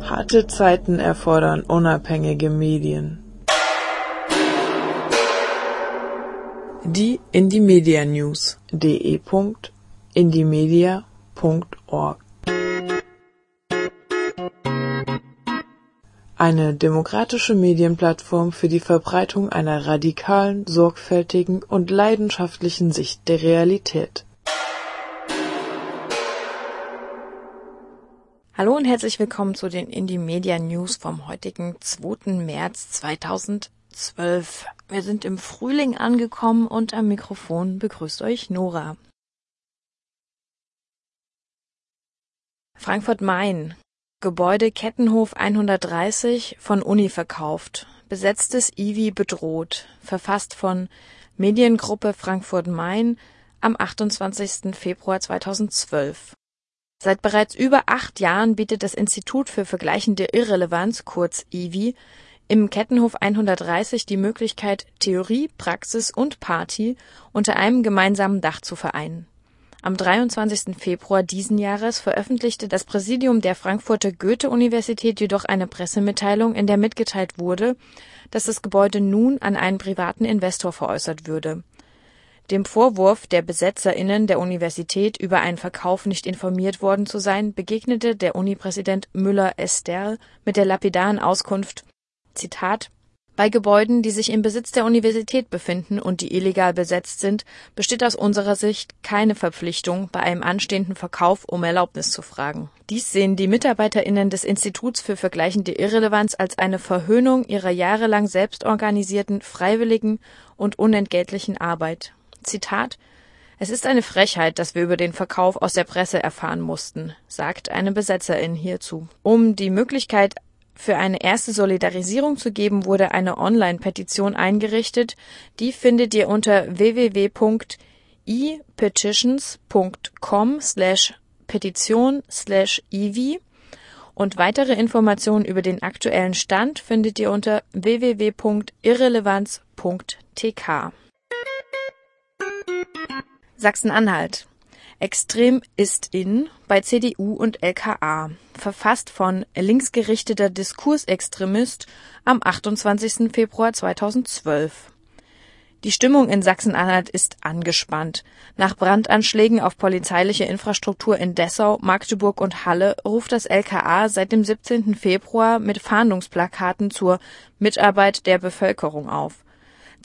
Harte Zeiten erfordern unabhängige Medien. Die Indymedia News de.indymedia.org Eine demokratische Medienplattform für die Verbreitung einer radikalen, sorgfältigen und leidenschaftlichen Sicht der Realität. Hallo und herzlich willkommen zu den Indie Media News vom heutigen 2. März 2012. Wir sind im Frühling angekommen und am Mikrofon begrüßt euch Nora. Frankfurt Main. Gebäude Kettenhof 130 von Uni verkauft. Besetztes IWI bedroht. Verfasst von Mediengruppe Frankfurt Main am 28. Februar 2012. Seit bereits über acht Jahren bietet das Institut für vergleichende Irrelevanz kurz (IWI) im Kettenhof 130 die Möglichkeit, Theorie, Praxis und Party unter einem gemeinsamen Dach zu vereinen. Am 23. Februar diesen Jahres veröffentlichte das Präsidium der Frankfurter Goethe-Universität jedoch eine Pressemitteilung, in der mitgeteilt wurde, dass das Gebäude nun an einen privaten Investor veräußert würde dem Vorwurf der BesetzerInnen der Universität, über einen Verkauf nicht informiert worden zu sein, begegnete der Uni-Präsident Müller-Esterl mit der lapidaren Auskunft: „ Zitat Bei Gebäuden, die sich im Besitz der Universität befinden und die illegal besetzt sind, besteht aus unserer Sicht keine Verpflichtung, bei einem anstehenden Verkauf um Erlaubnis zu fragen. Dies sehen die MitarbeiterInnen des Instituts für vergleichende Irrelevanz als eine Verhöhnung ihrer jahrelang selbstorganisierten, freiwilligen und unentgeltlichen Arbeit Zitat Es ist eine Frechheit, dass wir über den Verkauf aus der Presse erfahren mussten, sagt eine Besetzerin hierzu. Um die Möglichkeit für eine erste Solidarisierung zu geben, wurde eine Online-Petition eingerichtet. Die findet ihr unter www.epetitions.com slash petition slash ivi und weitere Informationen über den aktuellen Stand findet ihr unter www.irrelevanz.tk. Sachsen-Anhalt Extrem ist in bei CDU und LKA. Verfasst von linksgerichteter Diskursextremist am 28. Februar 2012. Die Stimmung in Sachsen-Anhalt ist angespannt. Nach Brandanschlägen auf polizeiliche Infrastruktur in Dessau, Magdeburg und Halle ruft das LKA seit dem 17. Februar mit Fahndungsplakaten zur Mitarbeit der Bevölkerung auf.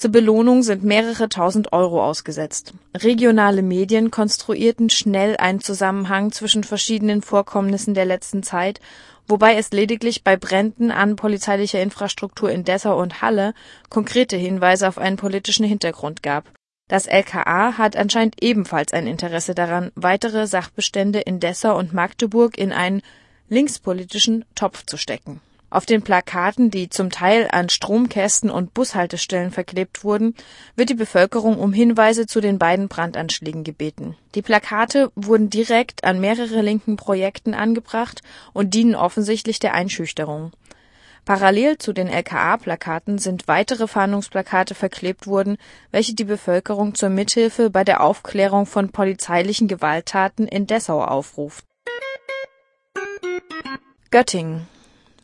Zur Belohnung sind mehrere tausend Euro ausgesetzt. Regionale Medien konstruierten schnell einen Zusammenhang zwischen verschiedenen Vorkommnissen der letzten Zeit, wobei es lediglich bei Bränden an polizeilicher Infrastruktur in Dessau und Halle konkrete Hinweise auf einen politischen Hintergrund gab. Das LKA hat anscheinend ebenfalls ein Interesse daran, weitere Sachbestände in Dessau und Magdeburg in einen linkspolitischen Topf zu stecken auf den Plakaten, die zum Teil an Stromkästen und Bushaltestellen verklebt wurden, wird die Bevölkerung um Hinweise zu den beiden Brandanschlägen gebeten. Die Plakate wurden direkt an mehrere linken Projekten angebracht und dienen offensichtlich der Einschüchterung. Parallel zu den LKA-Plakaten sind weitere Fahndungsplakate verklebt worden, welche die Bevölkerung zur Mithilfe bei der Aufklärung von polizeilichen Gewalttaten in Dessau aufruft. Göttingen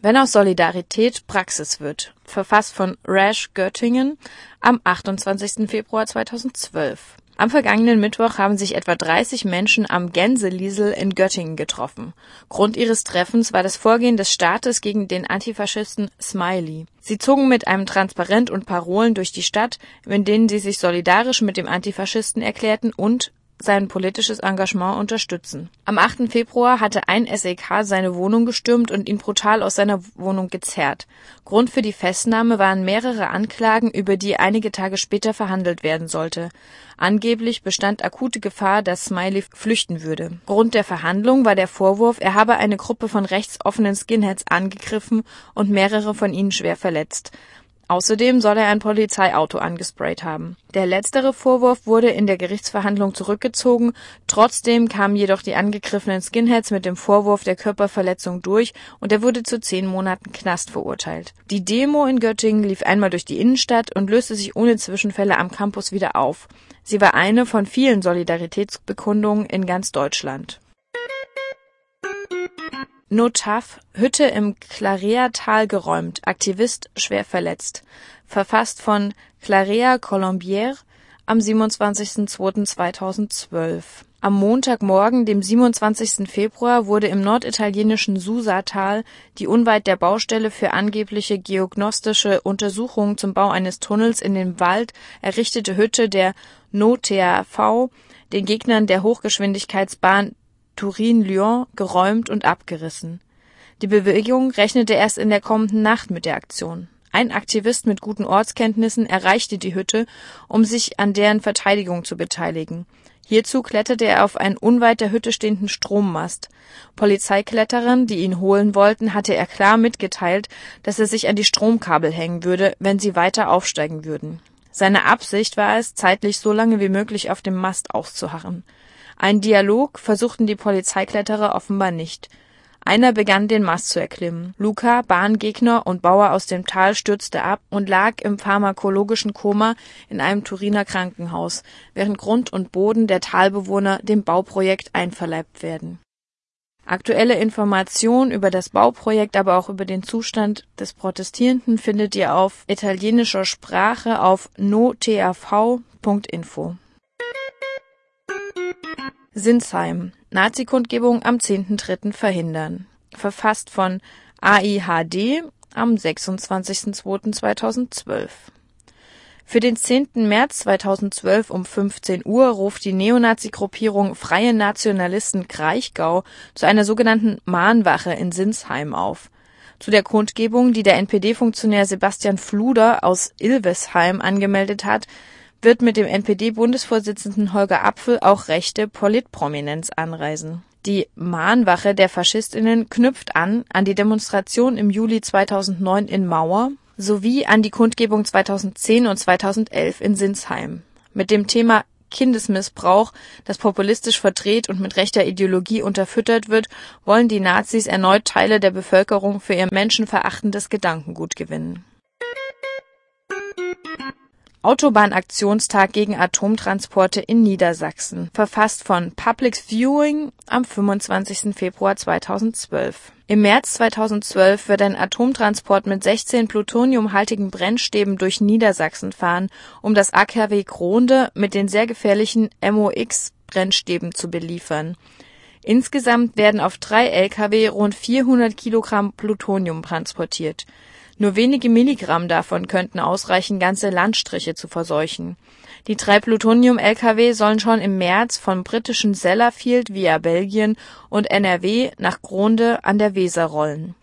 wenn aus Solidarität Praxis wird. Verfasst von Rash Göttingen am 28. Februar 2012. Am vergangenen Mittwoch haben sich etwa 30 Menschen am Gänseliesel in Göttingen getroffen. Grund ihres Treffens war das Vorgehen des Staates gegen den Antifaschisten Smiley. Sie zogen mit einem Transparent und Parolen durch die Stadt, in denen sie sich solidarisch mit dem Antifaschisten erklärten und sein politisches Engagement unterstützen. Am 8. Februar hatte ein SEK seine Wohnung gestürmt und ihn brutal aus seiner Wohnung gezerrt. Grund für die Festnahme waren mehrere Anklagen, über die einige Tage später verhandelt werden sollte. Angeblich bestand akute Gefahr, dass Smiley flüchten würde. Grund der Verhandlung war der Vorwurf, er habe eine Gruppe von rechtsoffenen Skinheads angegriffen und mehrere von ihnen schwer verletzt. Außerdem soll er ein Polizeiauto angesprayt haben. Der letztere Vorwurf wurde in der Gerichtsverhandlung zurückgezogen, trotzdem kamen jedoch die angegriffenen Skinheads mit dem Vorwurf der Körperverletzung durch und er wurde zu zehn Monaten Knast verurteilt. Die Demo in Göttingen lief einmal durch die Innenstadt und löste sich ohne Zwischenfälle am Campus wieder auf. Sie war eine von vielen Solidaritätsbekundungen in ganz Deutschland. No Tough, Hütte im Clarea-Tal geräumt, Aktivist schwer verletzt. Verfasst von Clarea Colombière am 27.02.2012 Am Montagmorgen, dem 27. Februar, wurde im norditalienischen Susatal, die unweit der Baustelle für angebliche geognostische Untersuchungen zum Bau eines Tunnels in den Wald errichtete Hütte der NOTAV den Gegnern der Hochgeschwindigkeitsbahn Turin-Lyon geräumt und abgerissen. Die Bewegung rechnete erst in der kommenden Nacht mit der Aktion. Ein Aktivist mit guten Ortskenntnissen erreichte die Hütte, um sich an deren Verteidigung zu beteiligen. Hierzu kletterte er auf einen unweit der Hütte stehenden Strommast. Polizeikletterern, die ihn holen wollten, hatte er klar mitgeteilt, dass er sich an die Stromkabel hängen würde, wenn sie weiter aufsteigen würden. Seine Absicht war es, zeitlich so lange wie möglich auf dem Mast auszuharren. Ein Dialog versuchten die Polizeikletterer offenbar nicht. Einer begann den Mast zu erklimmen. Luca, Bahngegner und Bauer aus dem Tal stürzte ab und lag im pharmakologischen Koma in einem Turiner Krankenhaus, während Grund und Boden der Talbewohner dem Bauprojekt einverleibt werden. Aktuelle Informationen über das Bauprojekt, aber auch über den Zustand des Protestierenden findet ihr auf italienischer Sprache auf notav.info. Sinsheim Nazi-Kundgebung am 10.3. verhindern. Verfasst von AIHD am 26.02.2012. Für den 10. März 2012 um 15 Uhr ruft die Neonazi-Gruppierung Freie Nationalisten Kraichgau zu einer sogenannten Mahnwache in Sinsheim auf. Zu der Kundgebung, die der NPD-Funktionär Sebastian Fluder aus Ilvesheim angemeldet hat, wird mit dem NPD-Bundesvorsitzenden Holger Apfel auch rechte Politprominenz anreisen. Die Mahnwache der Faschistinnen knüpft an an die Demonstration im Juli 2009 in Mauer sowie an die Kundgebung 2010 und 2011 in Sinsheim. Mit dem Thema Kindesmissbrauch, das populistisch verdreht und mit rechter Ideologie unterfüttert wird, wollen die Nazis erneut Teile der Bevölkerung für ihr menschenverachtendes Gedankengut gewinnen Autobahnaktionstag gegen Atomtransporte in Niedersachsen, verfasst von Public Viewing am 25. Februar 2012. Im März 2012 wird ein Atomtransport mit 16 plutoniumhaltigen Brennstäben durch Niedersachsen fahren, um das AKW Gronde mit den sehr gefährlichen MOX-Brennstäben zu beliefern. Insgesamt werden auf drei Lkw rund 400 Kilogramm Plutonium transportiert nur wenige Milligramm davon könnten ausreichen, ganze Landstriche zu verseuchen. Die drei Plutonium-Lkw sollen schon im März vom britischen Sellafield via Belgien und NRW nach Gronde an der Weser rollen.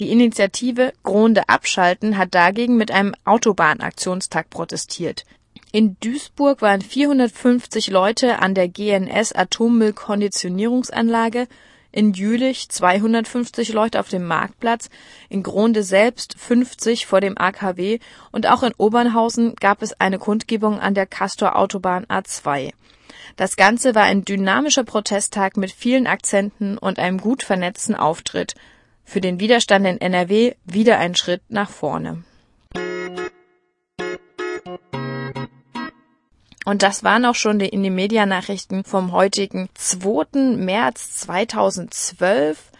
Die Initiative Gronde abschalten hat dagegen mit einem Autobahnaktionstag protestiert. In Duisburg waren 450 Leute an der GNS Atommüllkonditionierungsanlage in Jülich 250 Leute auf dem Marktplatz, in Gronde selbst 50 vor dem AKW und auch in Obernhausen gab es eine Kundgebung an der Castor-Autobahn A2. Das Ganze war ein dynamischer Protesttag mit vielen Akzenten und einem gut vernetzten Auftritt. Für den Widerstand in NRW wieder ein Schritt nach vorne. Und das waren auch schon die Indie-Media-Nachrichten vom heutigen 2. März 2012.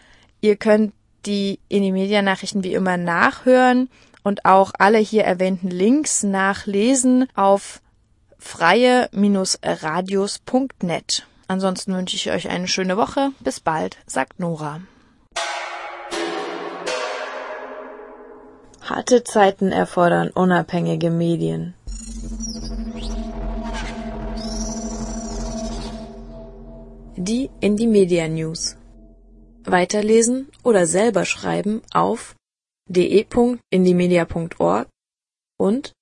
Ihr könnt die Indie-Media-Nachrichten wie immer nachhören und auch alle hier erwähnten Links nachlesen auf freie-radios.net. Ansonsten wünsche ich euch eine schöne Woche. Bis bald, sagt Nora. Harte Zeiten erfordern unabhängige Medien. Die Indie Media News. Weiterlesen oder selber schreiben auf de.indiemedia.org und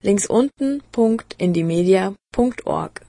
links unten.indiemedia.org.